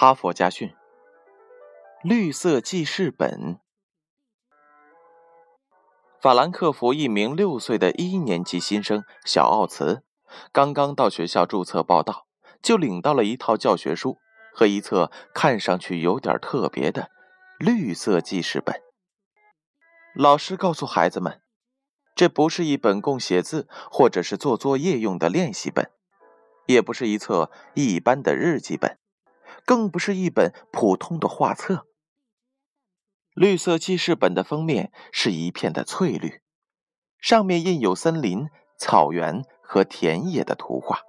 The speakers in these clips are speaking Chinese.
哈佛家训：绿色记事本。法兰克福一名六岁的一年级新生小奥茨，刚刚到学校注册报到，就领到了一套教学书和一册看上去有点特别的绿色记事本。老师告诉孩子们，这不是一本供写字或者是做作业用的练习本，也不是一册一般的日记本。更不是一本普通的画册。绿色记事本的封面是一片的翠绿，上面印有森林、草原和田野的图画，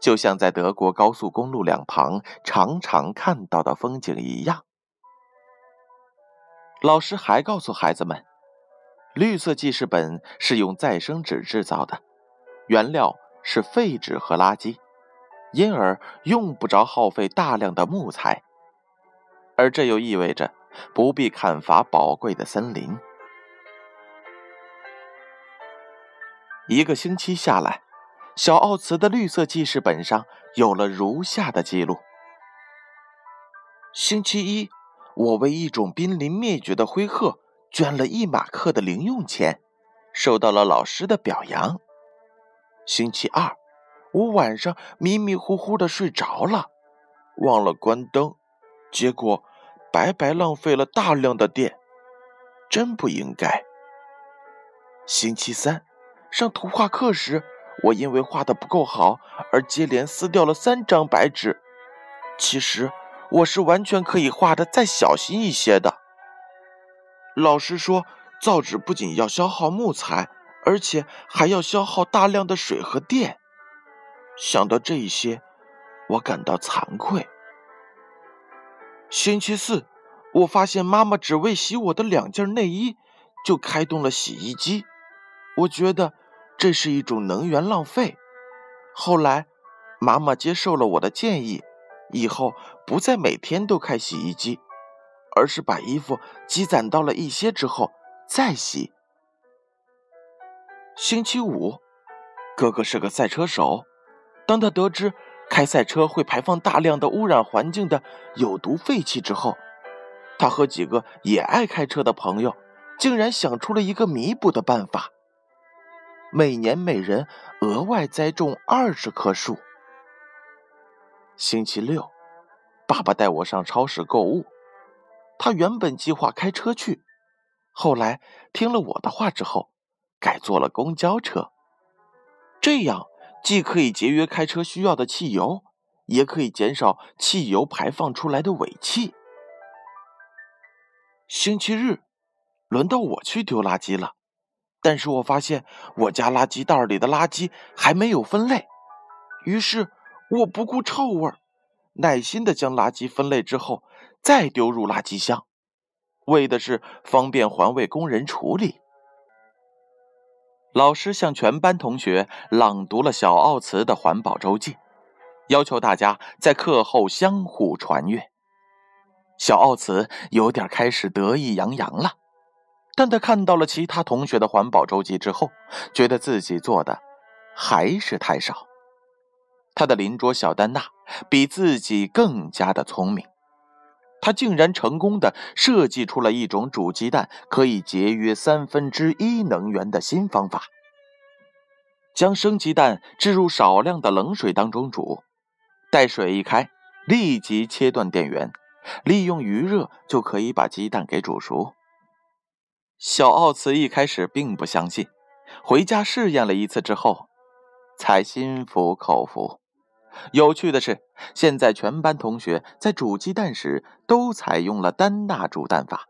就像在德国高速公路两旁常常看到的风景一样。老师还告诉孩子们，绿色记事本是用再生纸制造的，原料是废纸和垃圾。因而用不着耗费大量的木材，而这又意味着不必砍伐宝贵的森林。一个星期下来，小奥茨的绿色记事本上有了如下的记录：星期一，我为一种濒临灭绝的灰鹤捐了一马克的零用钱，受到了老师的表扬。星期二。我晚上迷迷糊糊的睡着了，忘了关灯，结果白白浪费了大量的电，真不应该。星期三上图画课时，我因为画的不够好而接连撕掉了三张白纸。其实我是完全可以画的再小心一些的。老师说，造纸不仅要消耗木材，而且还要消耗大量的水和电。想到这些，我感到惭愧。星期四，我发现妈妈只为洗我的两件内衣，就开动了洗衣机。我觉得这是一种能源浪费。后来，妈妈接受了我的建议，以后不再每天都开洗衣机，而是把衣服积攒到了一些之后再洗。星期五，哥哥是个赛车手。当他得知开赛车会排放大量的污染环境的有毒废气之后，他和几个也爱开车的朋友，竟然想出了一个弥补的办法：每年每人额外栽种二十棵树。星期六，爸爸带我上超市购物，他原本计划开车去，后来听了我的话之后，改坐了公交车，这样。既可以节约开车需要的汽油，也可以减少汽油排放出来的尾气。星期日，轮到我去丢垃圾了，但是我发现我家垃圾袋里的垃圾还没有分类，于是我不顾臭味，耐心的将垃圾分类之后再丢入垃圾箱，为的是方便环卫工人处理。老师向全班同学朗读了小奥茨的环保周记，要求大家在课后相互传阅。小奥茨有点开始得意洋洋了，但他看到了其他同学的环保周记之后，觉得自己做的还是太少。他的邻桌小丹娜比自己更加的聪明。他竟然成功的设计出了一种煮鸡蛋可以节约三分之一能源的新方法。将生鸡蛋置入少量的冷水当中煮，待水一开，立即切断电源，利用余热就可以把鸡蛋给煮熟。小奥茨一开始并不相信，回家试验了一次之后，才心服口服。有趣的是，现在全班同学在煮鸡蛋时都采用了丹娜煮蛋法，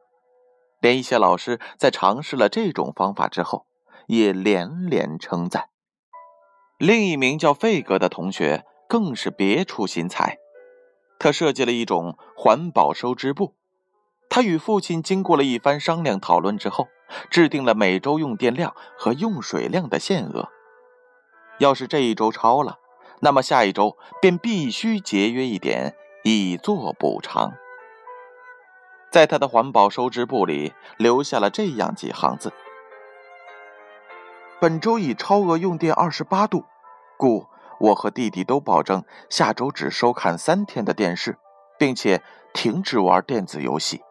连一些老师在尝试了这种方法之后，也连连称赞。另一名叫费格的同学更是别出心裁，他设计了一种环保收支簿。他与父亲经过了一番商量讨论之后，制定了每周用电量和用水量的限额。要是这一周超了，那么下一周便必须节约一点，以作补偿。在他的环保收支簿里留下了这样几行字：“本周已超额用电二十八度，故我和弟弟都保证下周只收看三天的电视，并且停止玩电子游戏。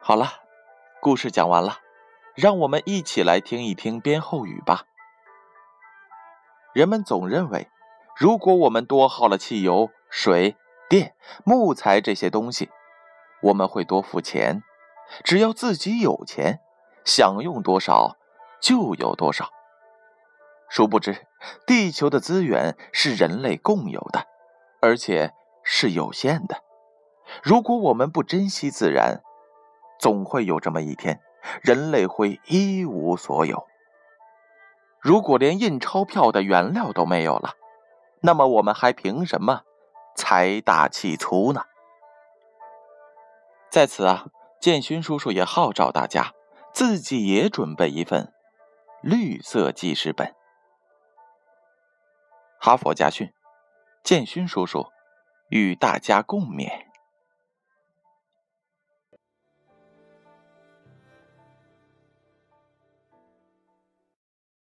好了，故事讲完了，让我们一起来听一听编后语吧。人们总认为，如果我们多耗了汽油、水电、木材这些东西，我们会多付钱。只要自己有钱，想用多少就有多少。殊不知，地球的资源是人类共有的，而且是有限的。如果我们不珍惜自然，总会有这么一天，人类会一无所有。如果连印钞票的原料都没有了，那么我们还凭什么财大气粗呢？在此啊，建勋叔叔也号召大家，自己也准备一份绿色记事本。哈佛家训，建勋叔叔与大家共勉。